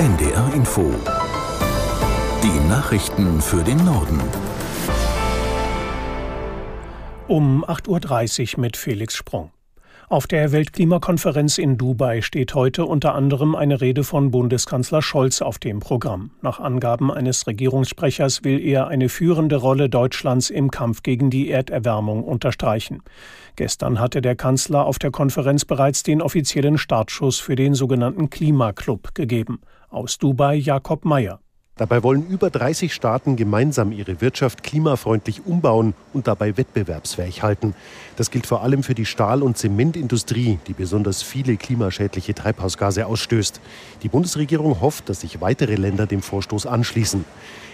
NDR Info. Die Nachrichten für den Norden. Um 8.30 Uhr mit Felix Sprung. Auf der Weltklimakonferenz in Dubai steht heute unter anderem eine Rede von Bundeskanzler Scholz auf dem Programm. Nach Angaben eines Regierungssprechers will er eine führende Rolle Deutschlands im Kampf gegen die Erderwärmung unterstreichen. Gestern hatte der Kanzler auf der Konferenz bereits den offiziellen Startschuss für den sogenannten Klimaclub gegeben. Aus Dubai Jakob Mayer. Dabei wollen über 30 Staaten gemeinsam ihre Wirtschaft klimafreundlich umbauen und dabei wettbewerbsfähig halten. Das gilt vor allem für die Stahl- und Zementindustrie, die besonders viele klimaschädliche Treibhausgase ausstößt. Die Bundesregierung hofft, dass sich weitere Länder dem Vorstoß anschließen.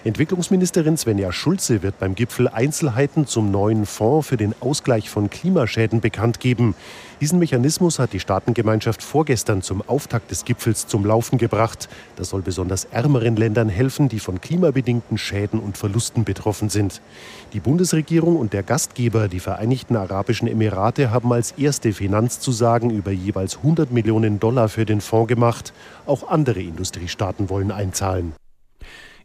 Entwicklungsministerin Svenja Schulze wird beim Gipfel Einzelheiten zum neuen Fonds für den Ausgleich von Klimaschäden bekannt geben. Diesen Mechanismus hat die Staatengemeinschaft vorgestern zum Auftakt des Gipfels zum Laufen gebracht. Das soll besonders ärmeren Ländern helfen, die von klimabedingten Schäden und Verlusten betroffen sind. Die Bundesregierung und der Gastgeber, die Vereinigten Arabischen Emirate, haben als erste Finanzzusagen über jeweils 100 Millionen Dollar für den Fonds gemacht. Auch andere Industriestaaten wollen einzahlen.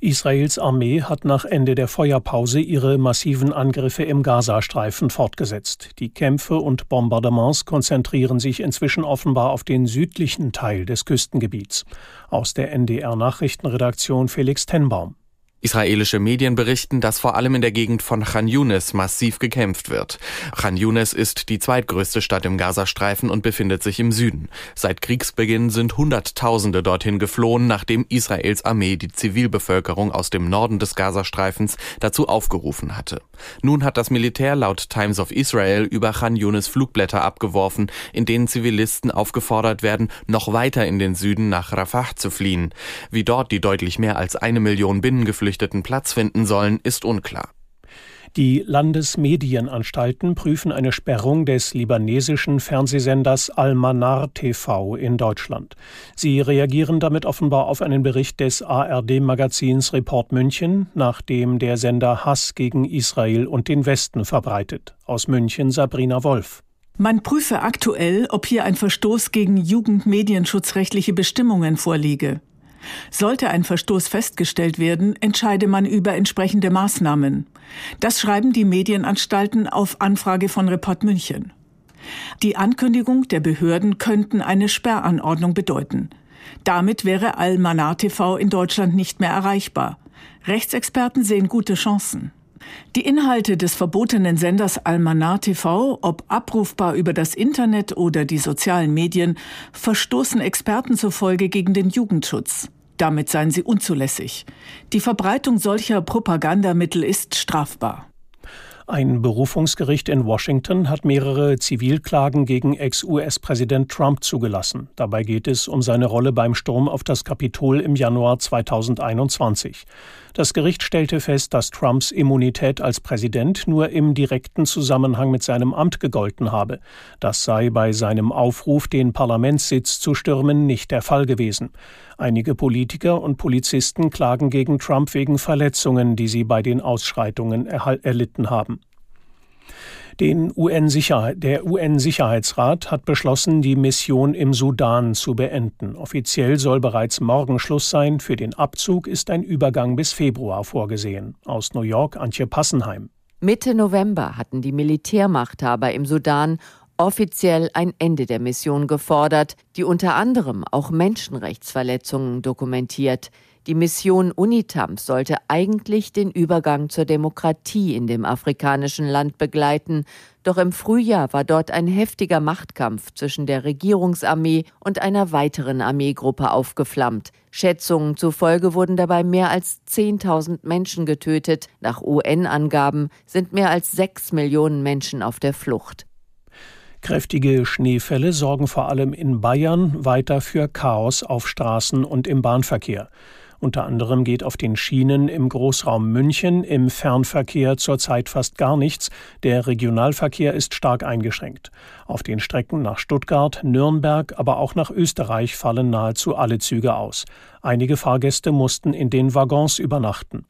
Israels Armee hat nach Ende der Feuerpause ihre massiven Angriffe im Gazastreifen fortgesetzt. Die Kämpfe und Bombardements konzentrieren sich inzwischen offenbar auf den südlichen Teil des Küstengebiets. Aus der NDR Nachrichtenredaktion Felix Tenbaum. Israelische Medien berichten, dass vor allem in der Gegend von Khan Yunis massiv gekämpft wird. Khan Yunis ist die zweitgrößte Stadt im Gazastreifen und befindet sich im Süden. Seit Kriegsbeginn sind Hunderttausende dorthin geflohen, nachdem Israels Armee die Zivilbevölkerung aus dem Norden des Gazastreifens dazu aufgerufen hatte. Nun hat das Militär laut Times of Israel über Khan Yunis Flugblätter abgeworfen, in denen Zivilisten aufgefordert werden, noch weiter in den Süden nach Rafah zu fliehen. Wie dort die deutlich mehr als eine Million Binnengeflüchteten Geflüchteten Platz finden sollen, ist unklar. Die Landesmedienanstalten prüfen eine Sperrung des libanesischen Fernsehsenders Al-Manar TV in Deutschland. Sie reagieren damit offenbar auf einen Bericht des ARD-Magazins Report München, nachdem der Sender Hass gegen Israel und den Westen verbreitet. Aus München Sabrina Wolf. Man prüfe aktuell, ob hier ein Verstoß gegen jugendmedienschutzrechtliche Bestimmungen vorliege. Sollte ein Verstoß festgestellt werden, entscheide man über entsprechende Maßnahmen. Das schreiben die Medienanstalten auf Anfrage von Report München. Die Ankündigung der Behörden könnten eine Sperranordnung bedeuten. Damit wäre Al-Manar TV in Deutschland nicht mehr erreichbar. Rechtsexperten sehen gute Chancen. Die Inhalte des verbotenen Senders Almanar TV, ob abrufbar über das Internet oder die sozialen Medien, verstoßen Experten zufolge gegen den Jugendschutz. Damit seien sie unzulässig. Die Verbreitung solcher Propagandamittel ist strafbar. Ein Berufungsgericht in Washington hat mehrere Zivilklagen gegen Ex-US-Präsident Trump zugelassen. Dabei geht es um seine Rolle beim Sturm auf das Kapitol im Januar 2021. Das Gericht stellte fest, dass Trumps Immunität als Präsident nur im direkten Zusammenhang mit seinem Amt gegolten habe. Das sei bei seinem Aufruf, den Parlamentssitz zu stürmen, nicht der Fall gewesen. Einige Politiker und Polizisten klagen gegen Trump wegen Verletzungen, die sie bei den Ausschreitungen erlitten haben. Den UN der UN-Sicherheitsrat hat beschlossen, die Mission im Sudan zu beenden. Offiziell soll bereits morgen Schluss sein. Für den Abzug ist ein Übergang bis Februar vorgesehen. Aus New York Antje Passenheim. Mitte November hatten die Militärmachthaber im Sudan offiziell ein Ende der Mission gefordert, die unter anderem auch Menschenrechtsverletzungen dokumentiert. Die Mission UNITAM sollte eigentlich den Übergang zur Demokratie in dem afrikanischen Land begleiten, doch im Frühjahr war dort ein heftiger Machtkampf zwischen der Regierungsarmee und einer weiteren Armeegruppe aufgeflammt. Schätzungen zufolge wurden dabei mehr als 10.000 Menschen getötet. Nach UN-Angaben sind mehr als sechs Millionen Menschen auf der Flucht. Kräftige Schneefälle sorgen vor allem in Bayern weiter für Chaos auf Straßen und im Bahnverkehr. Unter anderem geht auf den Schienen im Großraum München im Fernverkehr zurzeit fast gar nichts. Der Regionalverkehr ist stark eingeschränkt. Auf den Strecken nach Stuttgart, Nürnberg, aber auch nach Österreich fallen nahezu alle Züge aus. Einige Fahrgäste mussten in den Waggons übernachten.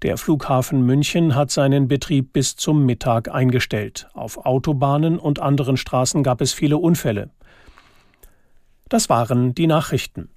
Der Flughafen München hat seinen Betrieb bis zum Mittag eingestellt. Auf Autobahnen und anderen Straßen gab es viele Unfälle. Das waren die Nachrichten.